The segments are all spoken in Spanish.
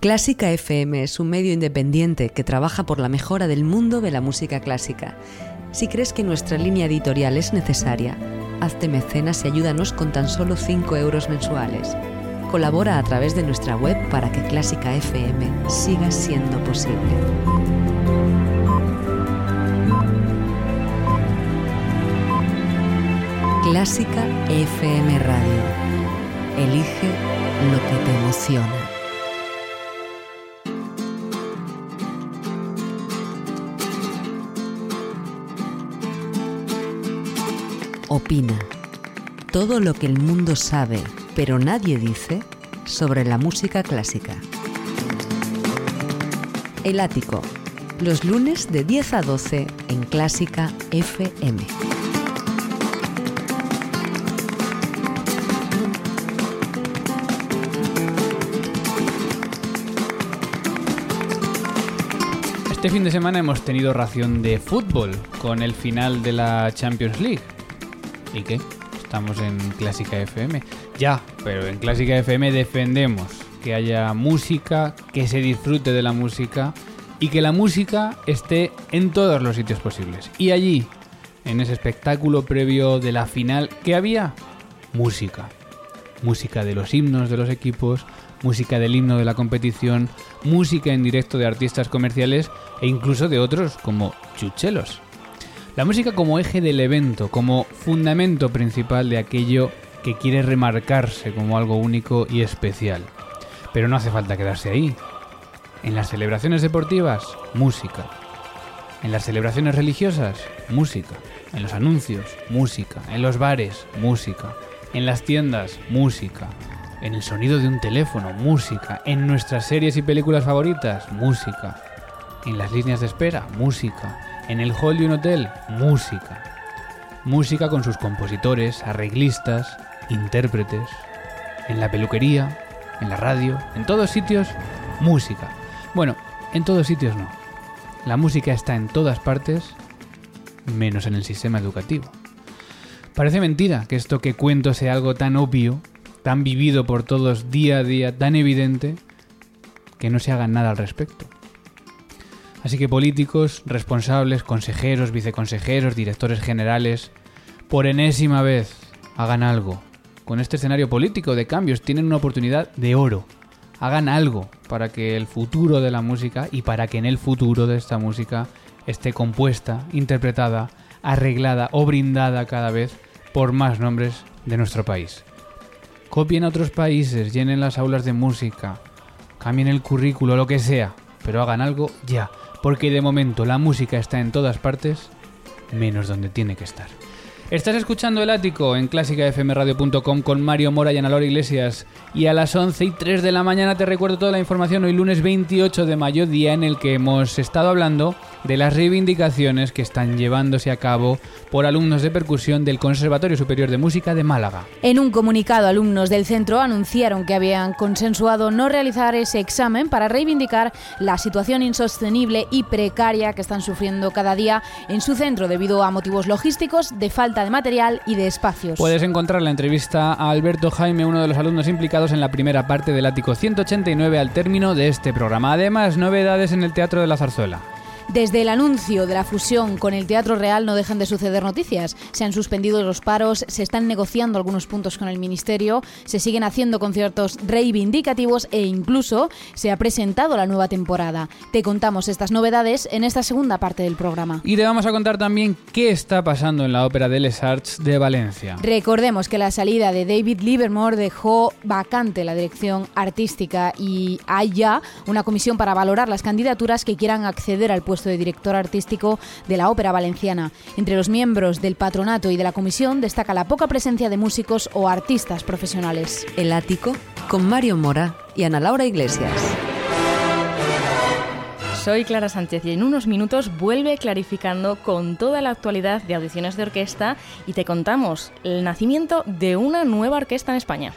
Clásica FM es un medio independiente que trabaja por la mejora del mundo de la música clásica. Si crees que nuestra línea editorial es necesaria, hazte mecenas y ayúdanos con tan solo 5 euros mensuales. Colabora a través de nuestra web para que Clásica FM siga siendo posible. Clásica FM Radio. Elige lo que te emociona. Opina. Todo lo que el mundo sabe, pero nadie dice, sobre la música clásica. El Ático. Los lunes de 10 a 12 en Clásica FM. Este fin de semana hemos tenido ración de fútbol con el final de la Champions League. ¿Y qué? Estamos en Clásica FM. Ya, pero en Clásica FM defendemos que haya música, que se disfrute de la música y que la música esté en todos los sitios posibles. Y allí, en ese espectáculo previo de la final, ¿qué había? Música. Música de los himnos de los equipos, música del himno de la competición, música en directo de artistas comerciales e incluso de otros como chuchelos. La música como eje del evento, como fundamento principal de aquello que quiere remarcarse como algo único y especial. Pero no hace falta quedarse ahí. En las celebraciones deportivas, música. En las celebraciones religiosas, música. En los anuncios, música. En los bares, música. En las tiendas, música en el sonido de un teléfono, música, en nuestras series y películas favoritas, música, en las líneas de espera, música, en el hall de un hotel, música. Música con sus compositores, arreglistas, intérpretes, en la peluquería, en la radio, en todos sitios, música. Bueno, en todos sitios no. La música está en todas partes, menos en el sistema educativo. Parece mentira que esto que cuento sea algo tan obvio tan vivido por todos día a día, tan evidente, que no se haga nada al respecto. Así que políticos, responsables, consejeros, viceconsejeros, directores generales, por enésima vez, hagan algo. Con este escenario político de cambios tienen una oportunidad de oro. Hagan algo para que el futuro de la música y para que en el futuro de esta música esté compuesta, interpretada, arreglada o brindada cada vez por más nombres de nuestro país. Copien a otros países, llenen las aulas de música, cambien el currículo, lo que sea, pero hagan algo ya, porque de momento la música está en todas partes, menos donde tiene que estar. Estás escuchando El Ático en clásicafmradio.com con Mario Mora y Ana Laura Iglesias. Y a las 11 y 3 de la mañana te recuerdo toda la información hoy lunes 28 de mayo, día en el que hemos estado hablando de las reivindicaciones que están llevándose a cabo por alumnos de percusión del Conservatorio Superior de Música de Málaga. En un comunicado, alumnos del centro anunciaron que habían consensuado no realizar ese examen para reivindicar la situación insostenible y precaria que están sufriendo cada día en su centro debido a motivos logísticos, de falta de material y de espacios. Puedes encontrar la entrevista a Alberto Jaime, uno de los alumnos implicados en la primera parte del ático 189 al término de este programa. Además, novedades en el Teatro de la Zarzuela. Desde el anuncio de la fusión con el Teatro Real no dejan de suceder noticias. Se han suspendido los paros, se están negociando algunos puntos con el Ministerio, se siguen haciendo conciertos reivindicativos e incluso se ha presentado la nueva temporada. Te contamos estas novedades en esta segunda parte del programa. Y te vamos a contar también qué está pasando en la Ópera de Les Arts de Valencia. Recordemos que la salida de David Livermore dejó vacante la dirección artística y hay ya una comisión para valorar las candidaturas que quieran acceder al puesto de director artístico de la Ópera Valenciana. Entre los miembros del patronato y de la comisión destaca la poca presencia de músicos o artistas profesionales. El Ático con Mario Mora y Ana Laura Iglesias. Soy Clara Sánchez y en unos minutos vuelve clarificando con toda la actualidad de audiciones de orquesta y te contamos el nacimiento de una nueva orquesta en España.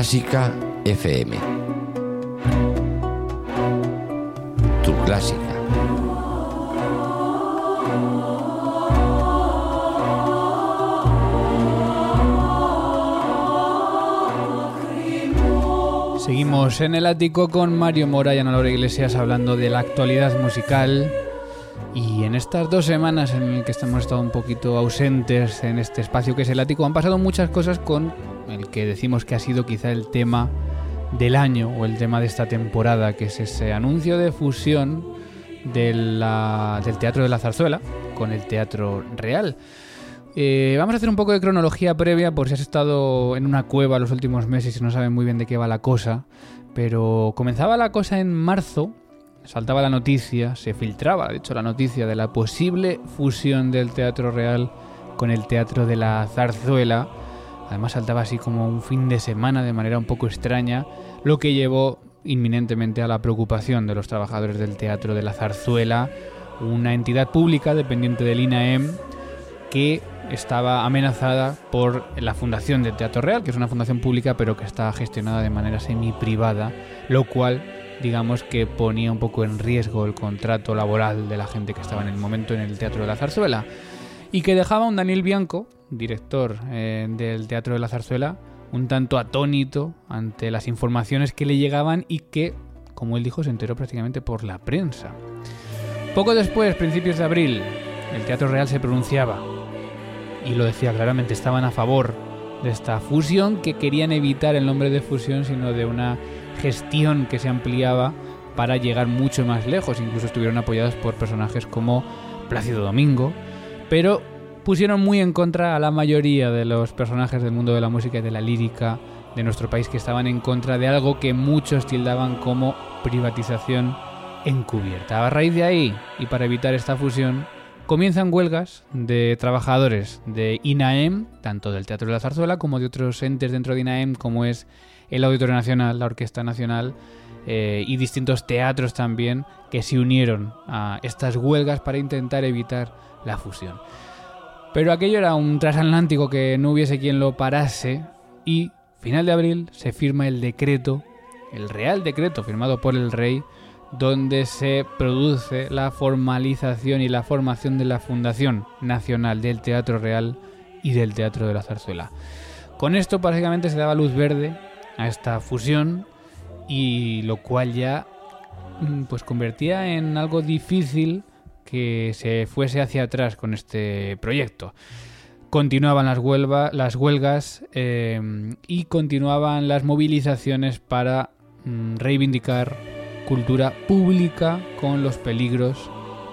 Clásica FM. Tu clásica. Seguimos en el ático con Mario Mora y Ana Laura Iglesias hablando de la actualidad musical y en estas dos semanas en las que estamos estado un poquito ausentes en este espacio que es el ático, han pasado muchas cosas con el que decimos que ha sido quizá el tema del año o el tema de esta temporada, que es ese anuncio de fusión del Teatro de la Zarzuela con el Teatro Real. Eh, vamos a hacer un poco de cronología previa por si has estado en una cueva los últimos meses y no sabes muy bien de qué va la cosa. Pero comenzaba la cosa en marzo, saltaba la noticia, se filtraba, de hecho, la noticia de la posible fusión del Teatro Real con el Teatro de la Zarzuela. Además saltaba así como un fin de semana de manera un poco extraña, lo que llevó inminentemente a la preocupación de los trabajadores del Teatro de la Zarzuela, una entidad pública dependiente del INAEM que estaba amenazada por la Fundación del Teatro Real, que es una fundación pública pero que está gestionada de manera semi-privada, lo cual digamos que ponía un poco en riesgo el contrato laboral de la gente que estaba en el momento en el Teatro de la Zarzuela y que dejaba a un Daniel Bianco, director eh, del Teatro de la Zarzuela, un tanto atónito ante las informaciones que le llegaban y que, como él dijo, se enteró prácticamente por la prensa. Poco después, principios de abril, el Teatro Real se pronunciaba y lo decía claramente, estaban a favor de esta fusión, que querían evitar el nombre de fusión, sino de una gestión que se ampliaba para llegar mucho más lejos. Incluso estuvieron apoyados por personajes como Plácido Domingo, pero pusieron muy en contra a la mayoría de los personajes del mundo de la música y de la lírica de nuestro país que estaban en contra de algo que muchos tildaban como privatización encubierta. A raíz de ahí, y para evitar esta fusión, comienzan huelgas de trabajadores de INAEM, tanto del Teatro de la Zarzuela como de otros entes dentro de INAEM, como es el Auditorio Nacional, la Orquesta Nacional eh, y distintos teatros también, que se unieron a estas huelgas para intentar evitar la fusión. Pero aquello era un transatlántico que no hubiese quien lo parase y, final de abril, se firma el decreto, el Real Decreto firmado por el rey, donde se produce la formalización y la formación de la Fundación Nacional del Teatro Real y del Teatro de la Zarzuela. Con esto básicamente se daba luz verde a esta fusión y lo cual ya mm, pues convertía en algo difícil que se fuese hacia atrás con este proyecto. Continuaban las, las huelgas eh, y continuaban las movilizaciones para mm, reivindicar cultura pública con los peligros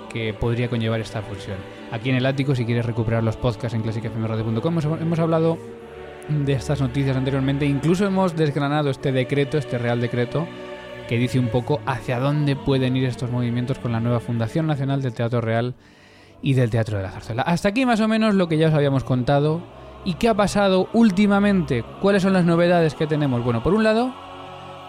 que podría conllevar esta fusión. Aquí en el ático, si quieres recuperar los podcasts en clásicafmradio.com, hemos hablado de estas noticias anteriormente, incluso hemos desgranado este decreto, este real decreto, que dice un poco hacia dónde pueden ir estos movimientos con la nueva Fundación Nacional del Teatro Real y del Teatro de la Zarzuela. Hasta aquí más o menos lo que ya os habíamos contado. ¿Y qué ha pasado últimamente? ¿Cuáles son las novedades que tenemos? Bueno, por un lado,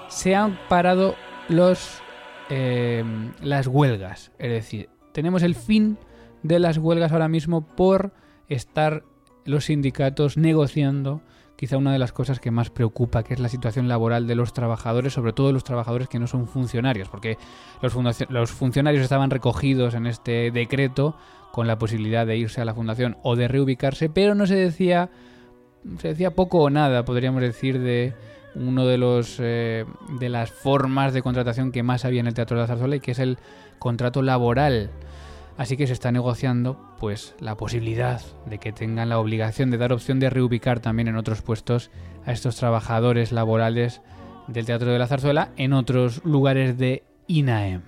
se han parado los, eh, las huelgas. Es decir, tenemos el fin de las huelgas ahora mismo por estar los sindicatos negociando quizá una de las cosas que más preocupa, que es la situación laboral de los trabajadores, sobre todo los trabajadores que no son funcionarios, porque los, los funcionarios estaban recogidos en este decreto con la posibilidad de irse a la fundación o de reubicarse, pero no se decía, se decía poco o nada, podríamos decir, de uno de los eh, de las formas de contratación que más había en el Teatro de la Zarzuela y que es el contrato laboral. Así que se está negociando pues la posibilidad de que tengan la obligación de dar opción de reubicar también en otros puestos a estos trabajadores laborales del Teatro de la Zarzuela en otros lugares de INAEM.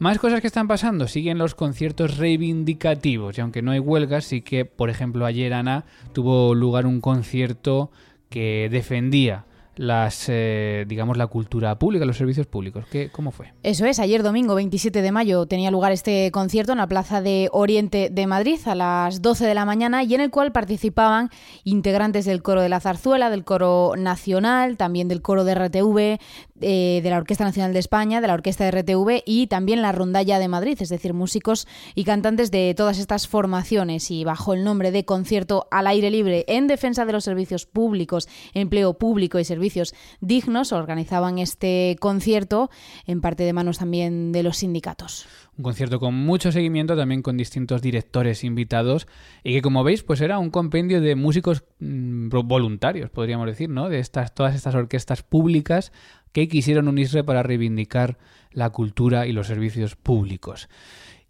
Más cosas que están pasando, siguen los conciertos reivindicativos y aunque no hay huelgas, sí que, por ejemplo, ayer Ana tuvo lugar un concierto que defendía las eh, digamos la cultura pública, los servicios públicos. ¿Qué, ¿Cómo fue? Eso es, ayer domingo 27 de mayo tenía lugar este concierto en la Plaza de Oriente de Madrid a las 12 de la mañana y en el cual participaban integrantes del coro de la Zarzuela, del coro nacional, también del coro de RTV, eh, de la Orquesta Nacional de España, de la Orquesta de RTV y también la Rondalla de Madrid, es decir, músicos y cantantes de todas estas formaciones y bajo el nombre de concierto al aire libre en defensa de los servicios públicos, empleo público y servicios dignos, organizaban este concierto en parte de manos también de los sindicatos. Un concierto con mucho seguimiento, también con distintos directores invitados y que como veis pues era un compendio de músicos mm, voluntarios, podríamos decir, ¿no? De estas, todas estas orquestas públicas que quisieron unirse para reivindicar la cultura y los servicios públicos.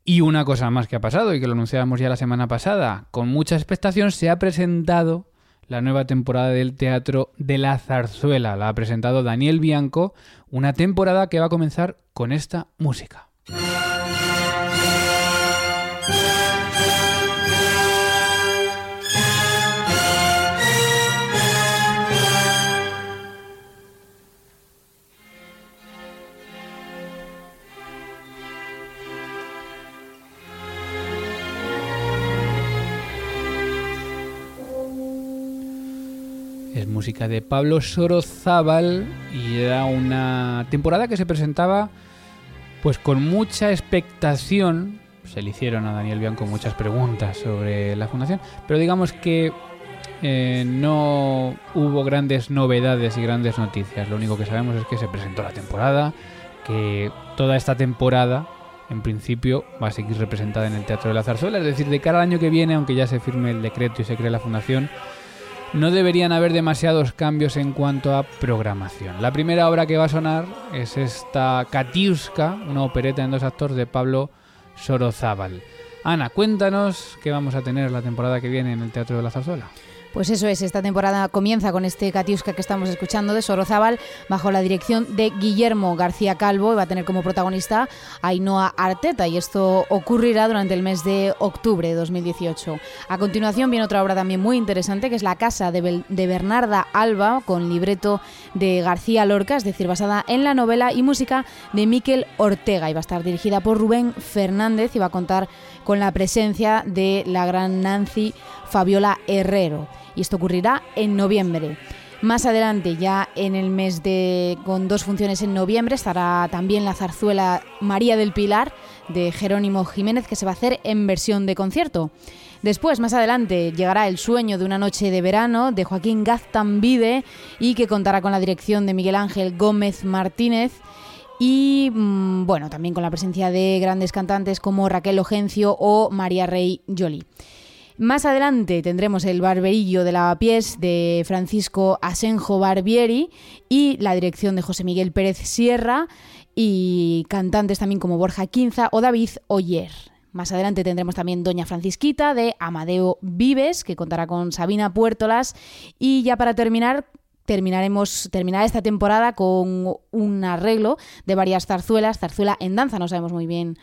Y una cosa más que ha pasado y que lo anunciábamos ya la semana pasada, con mucha expectación se ha presentado la nueva temporada del Teatro de la Zarzuela. La ha presentado Daniel Bianco, una temporada que va a comenzar con esta música. Música de Pablo Sorozábal y era una temporada que se presentaba pues con mucha expectación. Se le hicieron a Daniel Bianco muchas preguntas sobre la fundación, pero digamos que eh, no hubo grandes novedades y grandes noticias. Lo único que sabemos es que se presentó la temporada, que toda esta temporada en principio va a seguir representada en el Teatro de la Zarzuela, es decir, de cara al año que viene, aunque ya se firme el decreto y se cree la fundación, no deberían haber demasiados cambios en cuanto a programación. La primera obra que va a sonar es esta Katiuska, una opereta en dos actores de Pablo Sorozábal. Ana, cuéntanos qué vamos a tener la temporada que viene en el Teatro de la Zarzuela. Pues eso es, esta temporada comienza con este Katiuska que estamos escuchando de Sorozábal bajo la dirección de Guillermo García Calvo y va a tener como protagonista a Ainhoa Arteta y esto ocurrirá durante el mes de octubre de 2018. A continuación viene otra obra también muy interesante que es La Casa de, de Bernarda Alba con libreto de García Lorca, es decir, basada en la novela y música de Miquel Ortega y va a estar dirigida por Rubén Fernández y va a contar con la presencia de la gran Nancy Fabiola Herrero y esto ocurrirá en noviembre. Más adelante, ya en el mes de. con dos funciones en noviembre, estará también la zarzuela María del Pilar de Jerónimo Jiménez, que se va a hacer en versión de concierto. Después, más adelante, llegará El sueño de una noche de verano de Joaquín Gaztambide y que contará con la dirección de Miguel Ángel Gómez Martínez. Y mm, bueno, también con la presencia de grandes cantantes como Raquel Ogencio o María Rey Jolie. Más adelante tendremos el Barberillo de Lavapiés de Francisco Asenjo Barbieri y la dirección de José Miguel Pérez Sierra y cantantes también como Borja Quinza o David Oyer. Más adelante tendremos también Doña Francisquita de Amadeo Vives, que contará con Sabina Puertolas. Y ya para terminar, terminaremos terminar esta temporada con un arreglo de varias zarzuelas, zarzuela en danza, no sabemos muy bien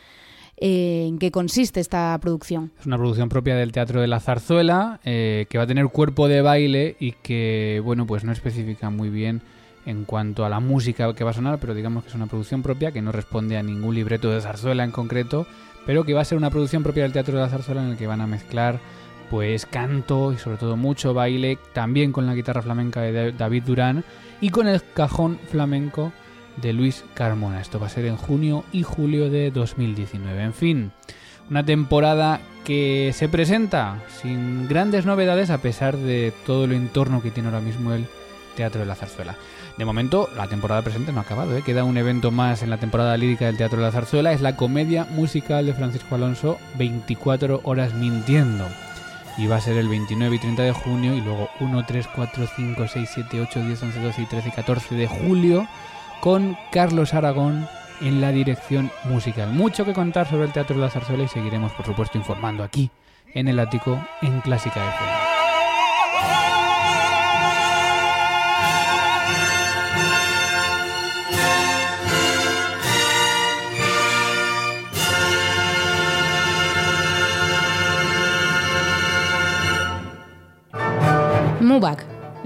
eh, en qué consiste esta producción. Es una producción propia del Teatro de la Zarzuela, eh, que va a tener cuerpo de baile y que, bueno, pues no especifica muy bien en cuanto a la música que va a sonar, pero digamos que es una producción propia que no responde a ningún libreto de zarzuela en concreto, pero que va a ser una producción propia del Teatro de la Zarzuela en el que van a mezclar pues canto y sobre todo mucho baile, también con la guitarra flamenca de David Durán y con el cajón flamenco de Luis Carmona. Esto va a ser en junio y julio de 2019. En fin, una temporada que se presenta sin grandes novedades a pesar de todo el entorno que tiene ahora mismo el Teatro de la Zarzuela. De momento, la temporada presente no ha acabado, ¿eh? queda un evento más en la temporada lírica del Teatro de la Zarzuela, es la comedia musical de Francisco Alonso, 24 horas mintiendo. Y va a ser el 29 y 30 de junio y luego 1, 3, 4, 5, 6, 7, 8, 10, 11, 12 y 13 y 14 de julio con Carlos Aragón en la dirección musical. Mucho que contar sobre el Teatro de la Zarzuela y seguiremos, por supuesto, informando aquí en el ático en Clásica FM. MUBAC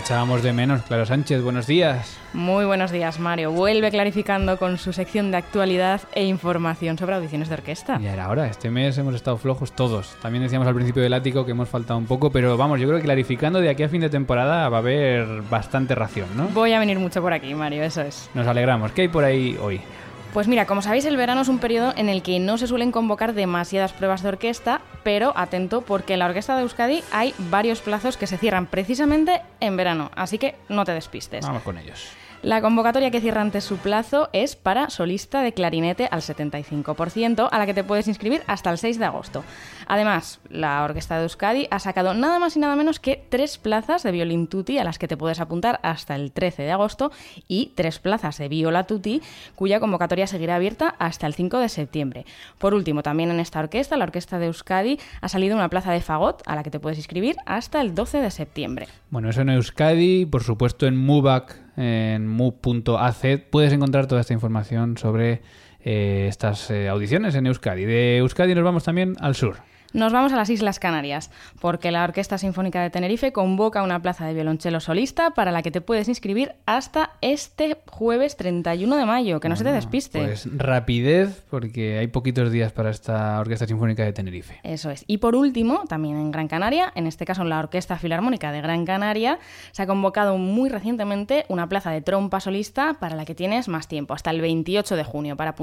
Echábamos de menos. Clara Sánchez, buenos días. Muy buenos días, Mario. Vuelve clarificando con su sección de actualidad e información sobre audiciones de orquesta. Ya era hora, este mes hemos estado flojos todos. También decíamos al principio del ático que hemos faltado un poco, pero vamos, yo creo que clarificando de aquí a fin de temporada va a haber bastante ración, ¿no? Voy a venir mucho por aquí, Mario, eso es. Nos alegramos. ¿Qué hay por ahí hoy? Pues mira, como sabéis, el verano es un periodo en el que no se suelen convocar demasiadas pruebas de orquesta, pero atento porque en la Orquesta de Euskadi hay varios plazos que se cierran precisamente en verano, así que no te despistes. Vamos con ellos. La convocatoria que cierra antes su plazo es para solista de clarinete al 75%, a la que te puedes inscribir hasta el 6 de agosto. Además, la Orquesta de Euskadi ha sacado nada más y nada menos que tres plazas de violín tutti a las que te puedes apuntar hasta el 13 de agosto y tres plazas de viola tutti cuya convocatoria seguirá abierta hasta el 5 de septiembre. Por último, también en esta orquesta, la Orquesta de Euskadi, ha salido una plaza de fagot a la que te puedes inscribir hasta el 12 de septiembre. Bueno, eso en Euskadi, por supuesto en MUBAC en mu.az puedes encontrar toda esta información sobre eh, estas eh, audiciones en Euskadi. De Euskadi nos vamos también al sur. Nos vamos a las Islas Canarias, porque la Orquesta Sinfónica de Tenerife convoca una plaza de violonchelo solista para la que te puedes inscribir hasta este jueves 31 de mayo, que no se te despiste. Pues rapidez, porque hay poquitos días para esta Orquesta Sinfónica de Tenerife. Eso es. Y por último, también en Gran Canaria, en este caso en la Orquesta Filarmónica de Gran Canaria, se ha convocado muy recientemente una plaza de trompa solista para la que tienes más tiempo, hasta el 28 de junio, para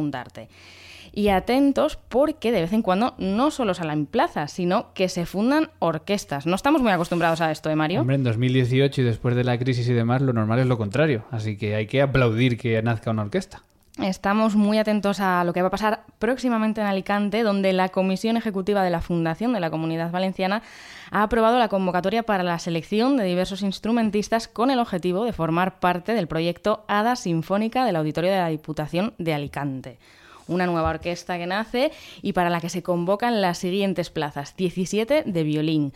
y atentos porque de vez en cuando no solo salen plazas, sino que se fundan orquestas. No estamos muy acostumbrados a esto, ¿eh, Mario? Hombre, en 2018 y después de la crisis y demás, lo normal es lo contrario. Así que hay que aplaudir que nazca una orquesta. Estamos muy atentos a lo que va a pasar próximamente en Alicante, donde la Comisión Ejecutiva de la Fundación de la Comunidad Valenciana ha aprobado la convocatoria para la selección de diversos instrumentistas con el objetivo de formar parte del proyecto Hada Sinfónica del Auditorio de la Diputación de Alicante una nueva orquesta que nace y para la que se convocan las siguientes plazas: 17 de violín,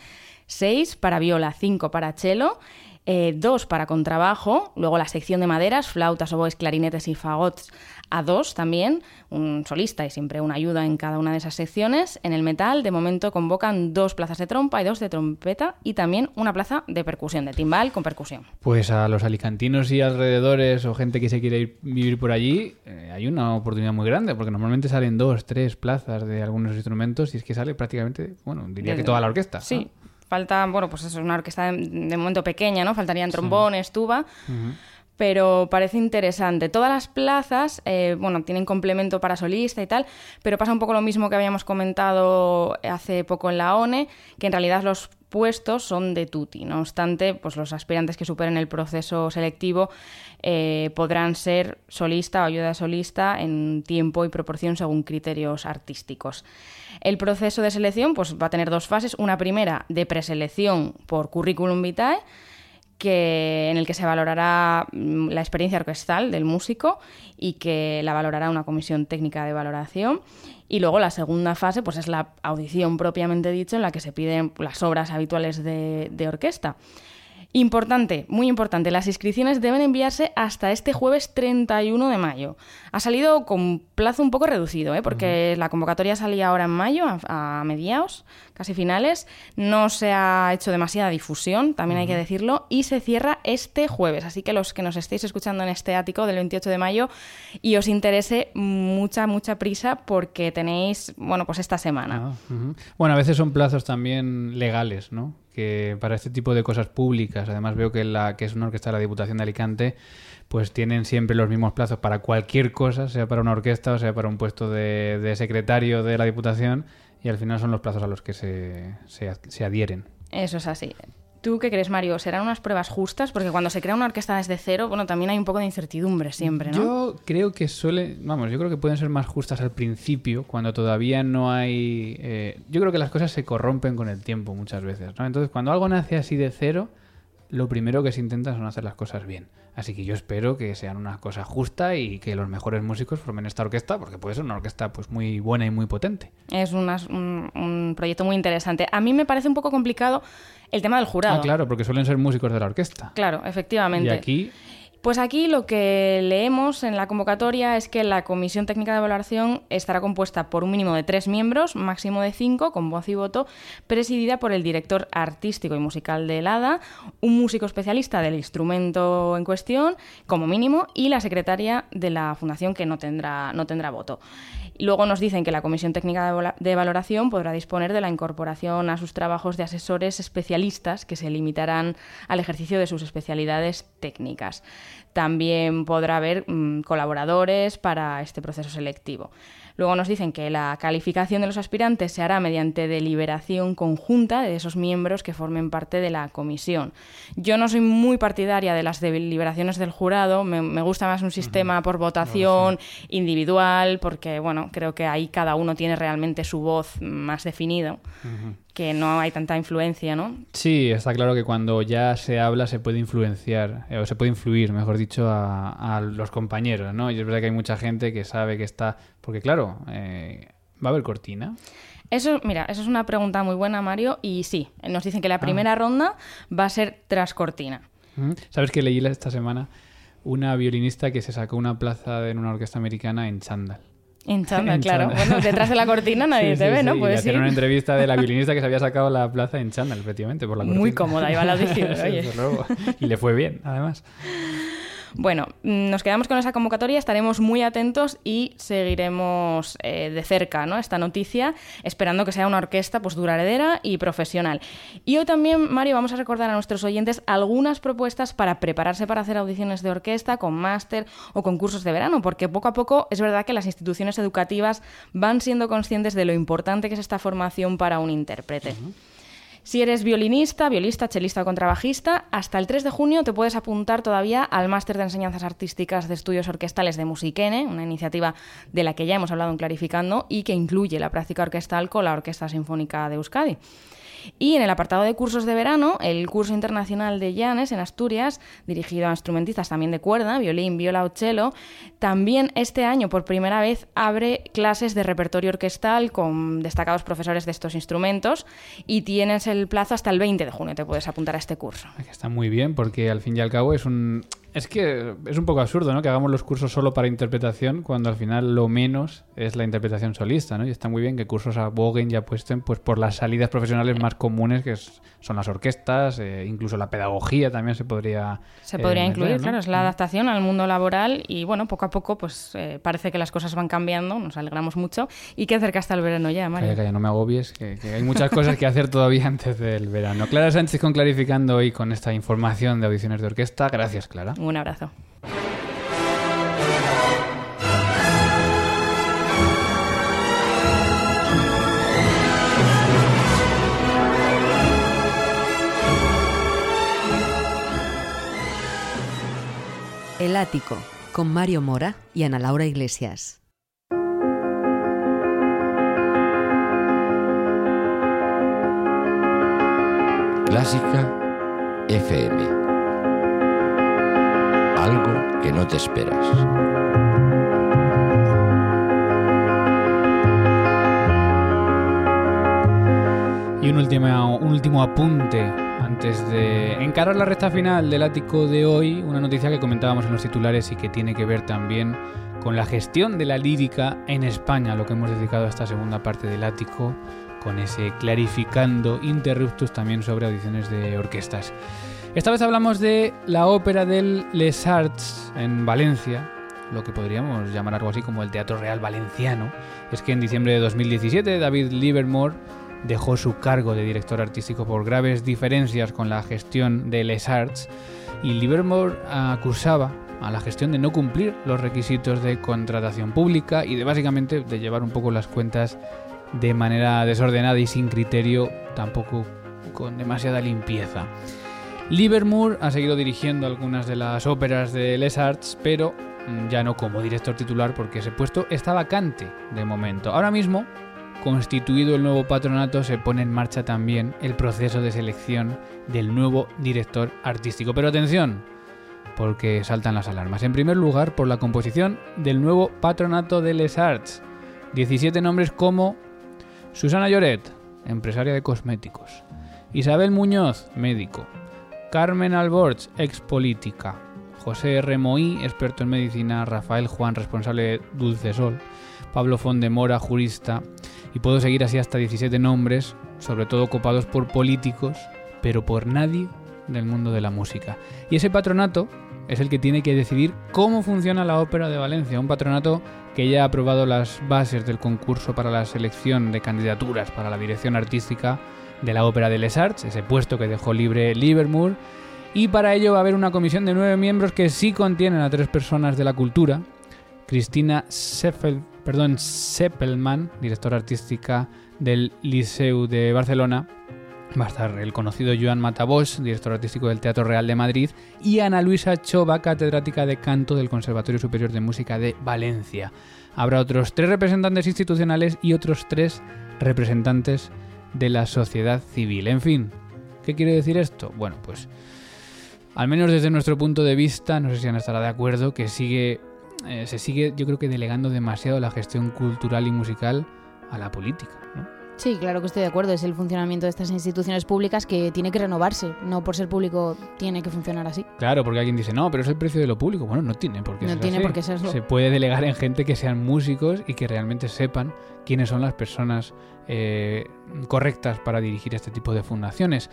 6 para viola, 5 para cello eh, dos para contrabajo, luego la sección de maderas, flautas, oboes, clarinetes y fagots a dos también, un solista y siempre una ayuda en cada una de esas secciones. En el metal, de momento, convocan dos plazas de trompa y dos de trompeta y también una plaza de percusión, de timbal con percusión. Pues a los alicantinos y alrededores o gente que se quiere ir, vivir por allí, eh, hay una oportunidad muy grande, porque normalmente salen dos, tres plazas de algunos instrumentos y es que sale prácticamente, bueno, diría que toda la orquesta. Sí. Falta, bueno, pues es una orquesta de, momento pequeña, ¿no? Faltarían trombones, tuba. Pero parece interesante. Todas las plazas, eh, bueno, tienen complemento para solista y tal, pero pasa un poco lo mismo que habíamos comentado hace poco en la ONE, que en realidad los puestos son de tutti. No obstante, pues los aspirantes que superen el proceso selectivo eh, podrán ser solista o ayuda solista en tiempo y proporción según criterios artísticos. El proceso de selección pues, va a tener dos fases. Una primera de preselección por currículum vitae, que, en el que se valorará mm, la experiencia orquestal del músico y que la valorará una comisión técnica de valoración. Y luego la segunda fase pues, es la audición propiamente dicho, en la que se piden las obras habituales de, de orquesta. Importante, muy importante, las inscripciones deben enviarse hasta este jueves 31 de mayo. Ha salido con plazo un poco reducido, ¿eh? porque la convocatoria salía ahora en mayo, a, mediados, casi finales. No se ha hecho demasiada difusión, también hay que decirlo, y se cierra este jueves. Así que los que nos estéis escuchando en este ático del 28 de mayo y os interese mucha, mucha prisa porque tenéis, bueno, pues esta semana. Ah, bueno, a veces son plazos también legales, ¿no? Que para este tipo de cosas públicas, además veo que la que es una orquesta de la Diputación de Alicante, pues tienen siempre los mismos plazos para cualquier cosa, sea para una orquesta o sea para un puesto de, secretario de la Diputación, y al final son los plazos a los que se, se adhieren. Eso es así. ¿Tú qué crees, Mario? ¿Serán unas pruebas justas? Porque cuando se crea una orquesta desde cero, bueno, también hay un poco de incertidumbre siempre, ¿no? Yo creo que suele, vamos, yo creo que pueden ser más justas al principio, cuando todavía no hay... Eh, yo creo que las cosas se corrompen con el tiempo muchas veces, ¿no? Entonces, cuando algo nace así de cero, lo primero que se intenta son hacer las cosas bien. Así que yo espero que sean una cosa justa y que los mejores músicos formen esta orquesta, porque puede ser una orquesta pues muy buena y muy potente. Es un, un, proyecto muy interesante. A mí me parece un poco complicado el tema del jurado. Ah, claro, porque suelen ser músicos de la orquesta. Claro, efectivamente. Y aquí pues aquí lo que leemos en la convocatoria es que la Comisión Técnica de Evaluación estará compuesta por un mínimo de tres miembros, máximo de cinco, con voz y voto, presidida por el director artístico y musical de ADA, un músico especialista del instrumento en cuestión, como mínimo, y la secretaria de la Fundación que no tendrá, no tendrá voto. Luego nos dicen que la Comisión Técnica de Valoración podrá disponer de la incorporación a sus trabajos de asesores especialistas que se limitarán al ejercicio de sus especialidades técnicas. También podrá haber mm, colaboradores para este proceso selectivo. Luego nos dicen que la calificación de los aspirantes se hará mediante deliberación conjunta de esos miembros que formen parte de la comisión. Yo no soy muy partidaria de las deliberaciones del jurado, me, gusta más un sistema por votación individual, porque bueno, creo que ahí cada uno tiene realmente su voz más definida que no hay tanta influencia, ¿no? Sí, está claro que cuando ya se habla se puede influenciar, eh, o se puede influir, mejor dicho, a, los compañeros, ¿no? Y es verdad que hay mucha gente que sabe que está... Porque claro, eh, ¿va a haber cortina? Eso, mira, eso es una pregunta muy buena, Mario, y sí, nos dicen que la ah. primera ronda va a ser tras cortina. ¿Sabes que leí esta semana una violinista que se sacó una plaza en una orquesta americana en chándal? En chándal, claro. Bueno, detrás de la cortina nadie te ve, ¿no? Puedes ir. una entrevista de la violinista que se había sacado la plaza en chándal, efectivamente, por la cortina. Muy cómoda, iba a la diciendo, oye. y le fue bien, además. Bueno, mm, nos quedamos con esa convocatoria, estaremos muy atentos y seguiremos eh, de cerca esta noticia, esperando que sea una orquesta pues, duradera y profesional. Y hoy también, Mario, vamos a recordar a nuestros oyentes algunas propuestas para prepararse para hacer audiciones de orquesta con máster o concursos de verano, porque poco a poco es verdad que las instituciones educativas van siendo conscientes de lo importante que es esta formación para un intérprete. Si eres violinista, violista, chelista o contrabajista, hasta el 3 de junio te puedes apuntar todavía al Máster de Enseñanzas Artísticas de Estudios Orquestales de Musiquene, una iniciativa de la que ya hemos hablado en Clarificando y que incluye la práctica orquestal con la Orquesta Sinfónica de Euskadi. Y en el apartado de cursos de verano, el curso internacional de Llanes en Asturias, dirigido a instrumentistas también de cuerda, violín, viola o cello, también este año por primera vez abre clases de repertorio orquestal con destacados profesores de estos instrumentos y tienes el plazo hasta el 20 de junio, te puedes apuntar a este curso. Está muy bien porque al fin y al cabo es un es que es un poco absurdo, ¿no? Que hagamos los cursos solo para interpretación cuando al final lo menos es la interpretación solista, ¿no? Y está muy bien que cursos aboguen y apuesten pues por las salidas profesionales más comunes que son las orquestas, eh, incluso la pedagogía también se podría se podría eh, incluir, claro, es la adaptación al mundo laboral y bueno, poco a poco pues eh, parece que las cosas van cambiando, nos alegramos mucho y que acerca hasta el verano ya, Mario. no me agobies, que, que hay muchas cosas que hacer todavía antes del verano. Clara Sánchez con clarificando hoy con esta información de audiciones de orquesta. Gracias, Clara. Un abrazo. El Ático, con Mario Mora y Ana Laura Iglesias. Clásica FM algo que no te esperas. Y un último, un último apunte antes de encarar la recta final del ático de hoy, una noticia que comentábamos en los titulares y que tiene que ver también con la gestión de la lírica en España, lo que hemos dedicado a esta segunda parte del ático, con ese clarificando interruptos también sobre audiciones de orquestas. Esta vez hablamos de la ópera del Les Arts en Valencia, lo que podríamos llamar algo así como el Teatro Real Valenciano. Es que en diciembre de 2017 David Livermore dejó su cargo de director artístico por graves diferencias con la gestión de Les Arts y Livermore acusaba a la gestión de no cumplir los requisitos de contratación pública y de básicamente de llevar un poco las cuentas de manera desordenada y sin criterio, tampoco con demasiada limpieza. Livermore ha seguido dirigiendo algunas de las óperas de Les Arts, pero mm, ya no como director titular porque ese puesto está vacante de momento. Ahora mismo, constituido el nuevo patronato, se pone en marcha también el proceso de selección del nuevo director artístico. Pero atención, porque saltan las alarmas. En primer lugar, por la composición del nuevo patronato de Les Arts. 17 nombres como Susana Lloret, empresaria de cosméticos. Isabel Muñoz, médico. Carmen Alborch, ex política. José R. Moí, experto en medicina. Rafael Juan, responsable de Dulcesol. Pablo Fondemora, jurista. Y puedo seguir así hasta 17 nombres, sobre todo copados por políticos, pero por nadie del mundo de la música. Y ese patronato es el que tiene que decidir cómo funciona la Ópera de Valencia, un patronato que ya ha aprobado las bases del concurso para la selección de candidaturas para la dirección artística de la Ópera de Les Arts, ese puesto que dejó libre Livermore, Y para ello va a haber una comisión de nueve miembros que sí contienen a tres personas de la cultura. Cristina Seppel, perdón, Seppelman, directora artística del Liceu de Barcelona. Va a estar el conocido Joan Matabós, director artístico del Teatro Real de Madrid, y Ana Luisa Chova, catedrática de canto del Conservatorio Superior de Música de Valencia. Habrá otros tres representantes institucionales y otros tres representantes de la sociedad civil. En fin, ¿qué quiere decir esto? Bueno, pues al menos desde nuestro punto de vista, no sé si Ana estará de acuerdo, que sigue, eh, se sigue yo creo que delegando demasiado la gestión cultural y musical a la política. ¿no? Sí, claro que estoy de acuerdo. Es el funcionamiento de estas instituciones públicas que tiene que renovarse. No por ser público tiene que funcionar así. Claro, porque alguien dice, no, pero es el precio de lo público. Bueno, no tiene por qué No ser tiene así. por qué serlo. Se puede delegar en gente que sean músicos y que realmente sepan quiénes son las personas eh, correctas para dirigir este tipo de fundaciones.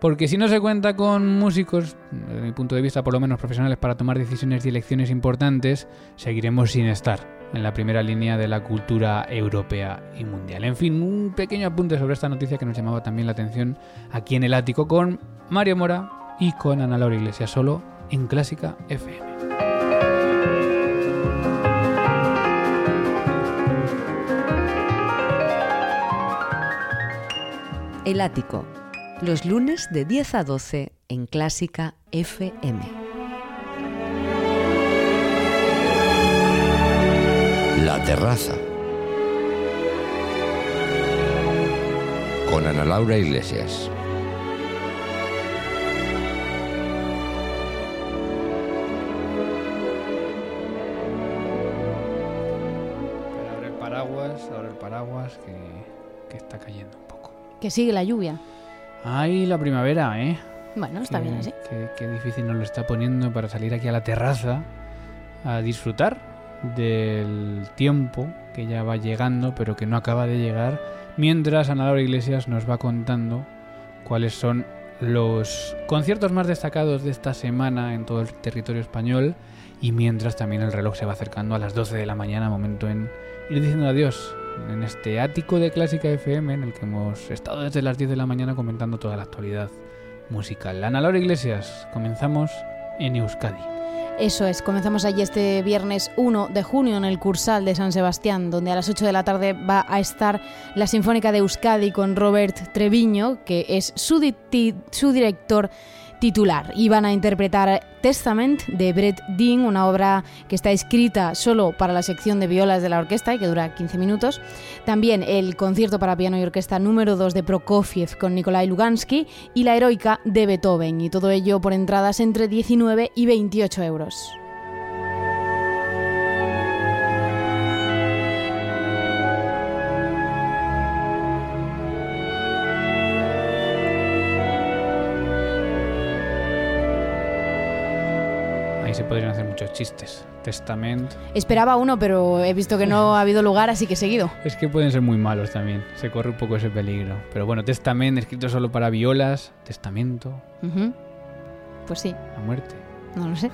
Porque si no se cuenta con músicos, desde mi punto de vista por lo menos profesionales, para tomar decisiones y elecciones importantes, seguiremos sin estar en la primera línea de la cultura europea y mundial. En fin, un pequeño apunte sobre esta noticia que nos llamaba también la atención aquí en el ático con Mario Mora y con Ana Laura Iglesias, solo en Clásica FM. El Ático, los lunes de 10 a 12 en Clásica FM. La terraza. Con Ana Laura Iglesias. Pero ahora el paraguas, ahora el paraguas que, que está cayendo un poco. Que sigue la lluvia. Ay, la primavera, ¿eh? Bueno, está Qué- bien así. Qué, qué difícil nos lo está poniendo para salir aquí a la terraza a disfrutar del tiempo que ya va llegando, pero que no acaba de llegar, mientras Ana Laura Iglesias nos va contando cuáles son los conciertos más destacados de esta semana en todo el territorio español y mientras también el reloj se va acercando a las 12 de la mañana, momento en ir diciendo adiós en este ático de Clásica FM en el que hemos estado desde las 10 de la mañana comentando toda la actualidad musical. Ana Laura Iglesias, comenzamos en Euskadi. Eso es, comenzamos allí este viernes 1 de junio en el Cursal de San Sebastián, donde a las 8 de la tarde va a estar la Sinfónica de Euskadi con Robert Treviño, que es su, su director titular. Y van a interpretar Testament de Brett Dean, una obra que está escrita solo para la sección de violas de la orquesta y que dura 15 minutos. También el concierto para piano y orquesta número 2 de Prokofiev con Nikolai Lugansky y la heroica de Beethoven. Y todo ello por entradas entre 19 y 28 euros. Muchos chistes. Testament. Esperaba uno, pero he visto que no ha habido lugar, así que he seguido. Es que pueden ser muy malos también. Se corre un poco ese peligro. Pero bueno, Testament, escrito solo para violas. Testamento. Ujú. Pues sí, La muerte. no lo sé.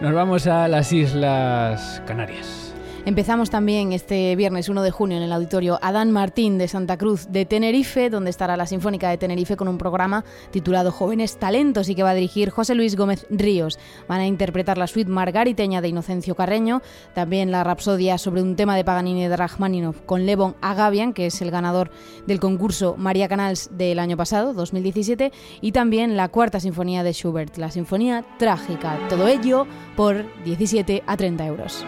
Nos vamos a las Islas Canarias. Empezamos también este viernes 1 de junio en el auditorio Adán Martín de Santa Cruz de Tenerife, donde estará la Sinfónica de Tenerife con un programa titulado Jóvenes Talentos y que va a dirigir José Luis Gómez Ríos. Van a interpretar la suite margariteña de Inocencio Carreño, también la rapsodia sobre un tema de Paganini de Rachmaninoff con Levon Agabian, que es el ganador del concurso María Canals del año pasado, 2017, y también la cuarta sinfonía de Schubert, la Sinfonía Trágica. Todo ello por 17 a 30 euros.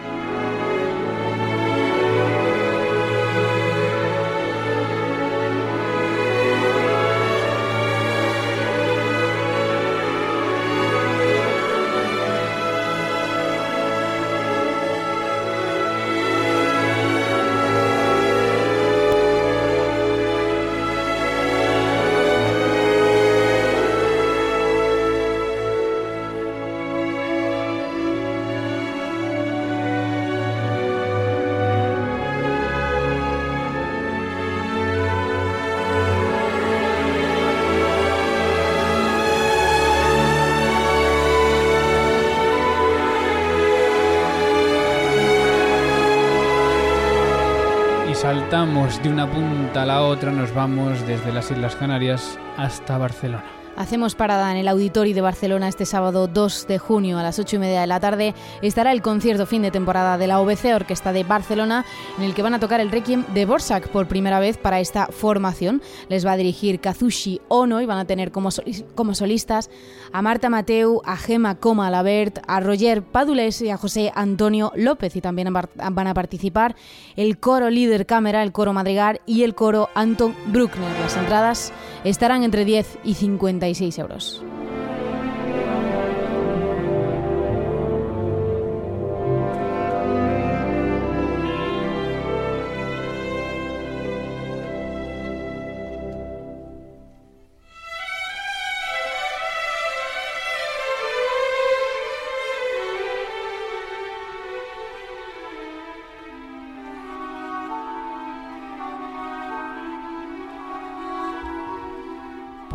Saltamos de una punta a la otra, nos vamos desde las Islas Canarias hasta Barcelona. Hacemos parada en el Auditorio de Barcelona este sábado 2 de junio a las 8 y media de la tarde. Estará el concierto fin de temporada de la OBC Orquesta de Barcelona, en el que van a tocar el Requiem de Borsak por primera vez para esta formación. Les va a dirigir Kazushi Ono y van a tener como, como solistas a Marta Mateu, a Gema Coma Labert, a Roger Padules y a José Antonio López. Y también van a participar el coro líder cámara, el coro madrigal y el coro Anton Bruckner. Las entradas estarán entre 10 y 50 euros.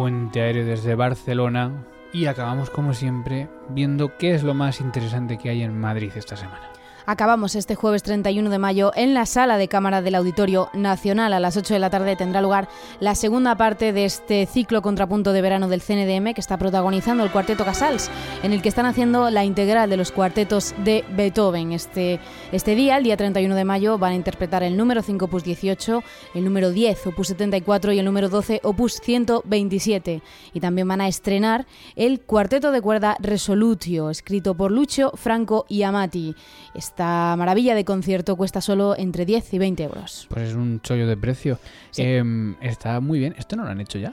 Puente aéreo desde Barcelona y acabamos como siempre viendo qué es lo más interesante que hay en Madrid esta semana. Acabamos este jueves 31 de mayo en la sala de cámara del Auditorio Nacional. A las 8 de la tarde tendrá lugar la segunda parte de este ciclo contrapunto de verano del CNDM que está protagonizando el Cuarteto Casals, en el que están haciendo la integral de los cuartetos de Beethoven. Este, este día, el día 31 de mayo, van a interpretar el número 5 opus 18, el número 10 opus 74 y el número 12 opus 127. Y también van a estrenar el Cuarteto de cuerda Resolutio, escrito por Lucio Franco y Amati. Esta maravilla de concierto cuesta solo entre 10 y 20 euros. Pues es un chollo de precio. Em, está muy bien. ¿Esto no lo han hecho ya?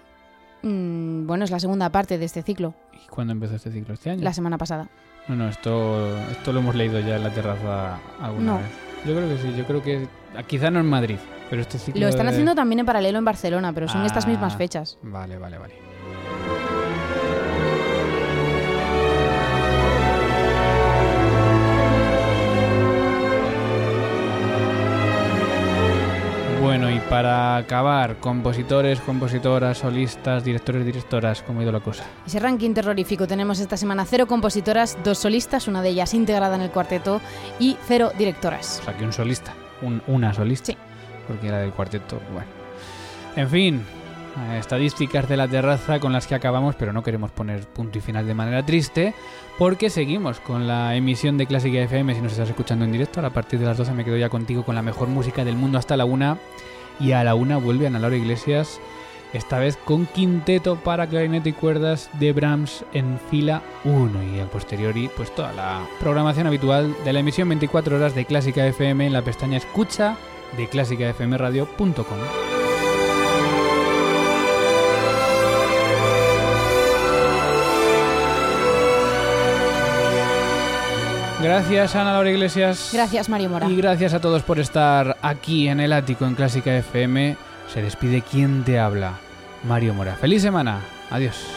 Mm, bueno, es la segunda parte de este ciclo. ¿Y cuándo empezó este ciclo? ¿Este año? La semana pasada. No, no, esto, esto lo hemos leído ya en la terraza alguna vez. Yo creo que sí, yo creo que quizá no en Madrid, pero este ciclo... Lo están haciendo también en paralelo en Barcelona, pero son estas mismas ah, fechas. Vale, vale, vale. Para acabar, compositores, compositoras, solistas, directores, directoras, ¿cómo ha ido la cosa? Ese ranking terrorífico tenemos esta semana cero compositoras, dos solistas, una de ellas integrada en el cuarteto, y cero directoras. O sea, que un solista, una solista. Sí. Porque era del cuarteto, bueno. En fin, estadísticas de la terraza con las que acabamos, pero no queremos poner punto y final de manera triste, porque seguimos con la emisión de Clásica FM si nos estás escuchando en directo. A partir de las 12 me quedo ya contigo con la mejor música del mundo hasta la una. Y a la una vuelve Ana Laura Iglesias, esta vez con quinteto para clarinete y cuerdas de Brahms en fila 1. Y a posteriori, pues toda la programación habitual de la emisión 24 horas de Clásica FM en la pestaña Escucha de clásicafmradio.com. Gracias Ana Laura Iglesias. Gracias Mario Mora. Y gracias a todos por estar aquí en el ático en Clásica FM. Se despide quien te habla, Mario Mora. Feliz semana. Adiós.